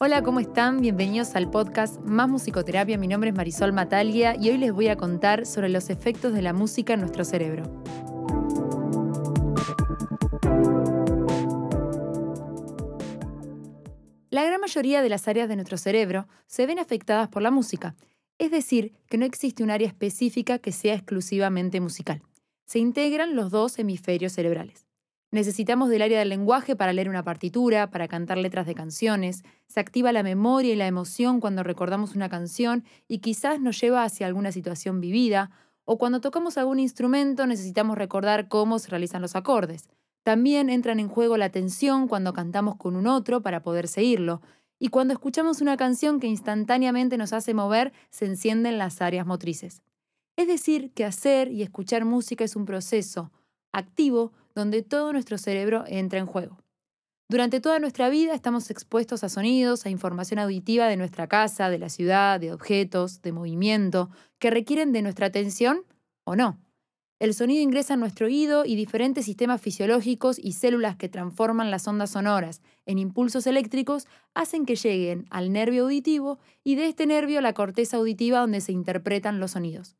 Hola, ¿cómo están? Bienvenidos al podcast Más Musicoterapia. Mi nombre es Marisol Matalia y hoy les voy a contar sobre los efectos de la música en nuestro cerebro. La gran mayoría de las áreas de nuestro cerebro se ven afectadas por la música, es decir, que no existe un área específica que sea exclusivamente musical. Se integran los dos hemisferios cerebrales. Necesitamos del área del lenguaje para leer una partitura, para cantar letras de canciones. Se activa la memoria y la emoción cuando recordamos una canción y quizás nos lleva hacia alguna situación vivida. O cuando tocamos algún instrumento necesitamos recordar cómo se realizan los acordes. También entran en juego la atención cuando cantamos con un otro para poder seguirlo. Y cuando escuchamos una canción que instantáneamente nos hace mover, se encienden las áreas motrices. Es decir, que hacer y escuchar música es un proceso activo donde todo nuestro cerebro entra en juego. Durante toda nuestra vida estamos expuestos a sonidos, a información auditiva de nuestra casa, de la ciudad, de objetos, de movimiento, que requieren de nuestra atención o no. El sonido ingresa en nuestro oído y diferentes sistemas fisiológicos y células que transforman las ondas sonoras en impulsos eléctricos hacen que lleguen al nervio auditivo y de este nervio a la corteza auditiva donde se interpretan los sonidos.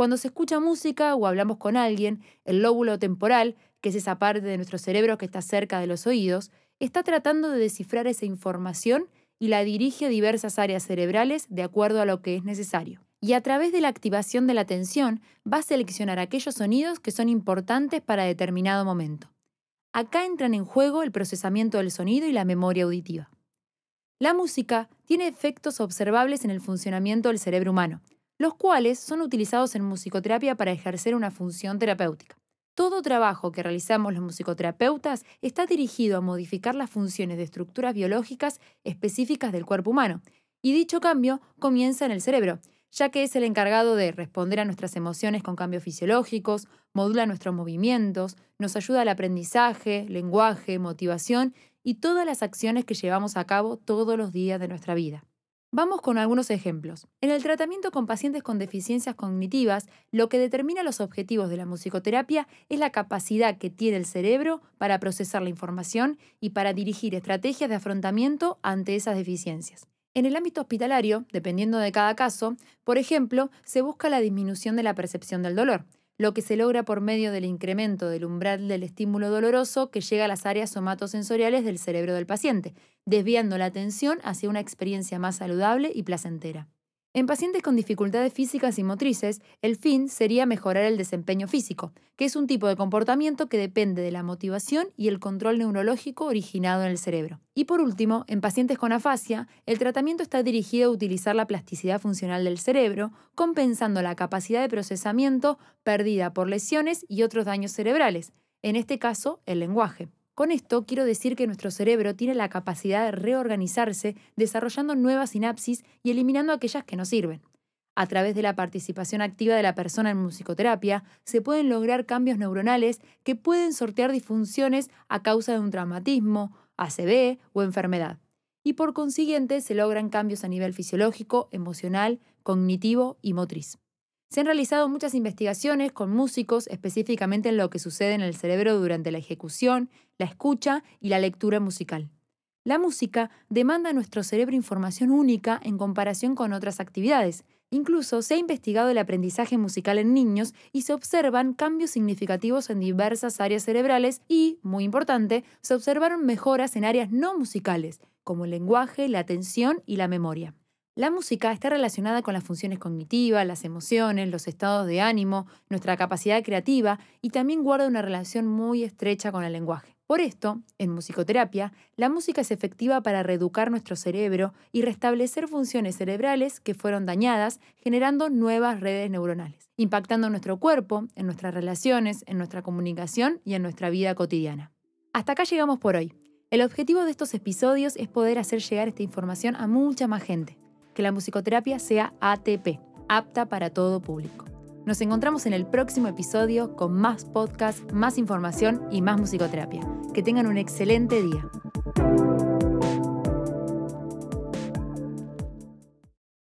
Cuando se escucha música o hablamos con alguien, el lóbulo temporal, que es esa parte de nuestro cerebro que está cerca de los oídos, está tratando de descifrar esa información y la dirige a diversas áreas cerebrales de acuerdo a lo que es necesario. Y a través de la activación de la atención va a seleccionar aquellos sonidos que son importantes para determinado momento. Acá entran en juego el procesamiento del sonido y la memoria auditiva. La música tiene efectos observables en el funcionamiento del cerebro humano, los cuales son utilizados en musicoterapia para ejercer una función terapéutica. Todo trabajo que realizamos los musicoterapeutas está dirigido a modificar las funciones de estructuras biológicas específicas del cuerpo humano, y dicho cambio comienza en el cerebro, ya que es el encargado de responder a nuestras emociones con cambios fisiológicos, modula nuestros movimientos, nos ayuda al aprendizaje, lenguaje, motivación y todas las acciones que llevamos a cabo todos los días de nuestra vida. Vamos con algunos ejemplos. En el tratamiento con pacientes con deficiencias cognitivas, lo que determina los objetivos de la musicoterapia es la capacidad que tiene el cerebro para procesar la información y para dirigir estrategias de afrontamiento ante esas deficiencias. En el ámbito hospitalario, dependiendo de cada caso, por ejemplo, se busca la disminución de la percepción del dolor, lo que se logra por medio del incremento del umbral del estímulo doloroso que llega a las áreas somatosensoriales del cerebro del paciente, desviando la atención hacia una experiencia más saludable y placentera. En pacientes con dificultades físicas y motrices, el fin sería mejorar el desempeño físico, que es un tipo de comportamiento que depende de la motivación y el control neurológico originado en el cerebro. Y por último, en pacientes con afasia, el tratamiento está dirigido a utilizar la plasticidad funcional del cerebro, compensando la capacidad de procesamiento perdida por lesiones y otros daños cerebrales, en este caso el lenguaje. Con esto quiero decir que nuestro cerebro tiene la capacidad de reorganizarse desarrollando nuevas sinapsis y eliminando aquellas que no sirven. A través de la participación activa de la persona en musicoterapia, se pueden lograr cambios neuronales que pueden sortear disfunciones a causa de un traumatismo, ACV o enfermedad. Y por consiguiente se logran cambios a nivel fisiológico, emocional, cognitivo y motriz. Se han realizado muchas investigaciones con músicos específicamente en lo que sucede en el cerebro durante la ejecución, la escucha y la lectura musical. La música demanda a nuestro cerebro información única en comparación con otras actividades. Incluso se ha investigado el aprendizaje musical en niños y se observan cambios significativos en diversas áreas cerebrales y, muy importante, se observaron mejoras en áreas no musicales, como el lenguaje, la atención y la memoria. La música está relacionada con las funciones cognitivas, las emociones, los estados de ánimo, nuestra capacidad creativa y también guarda una relación muy estrecha con el lenguaje. Por esto, en musicoterapia, la música es efectiva para reeducar nuestro cerebro y restablecer funciones cerebrales que fueron dañadas, generando nuevas redes neuronales, impactando en nuestro cuerpo, en nuestras relaciones, en nuestra comunicación y en nuestra vida cotidiana. Hasta acá llegamos por hoy. El objetivo de estos episodios es poder hacer llegar esta información a mucha más gente que la musicoterapia sea ATP, apta para todo público. Nos encontramos en el próximo episodio con más podcasts, más información y más musicoterapia. Que tengan un excelente día.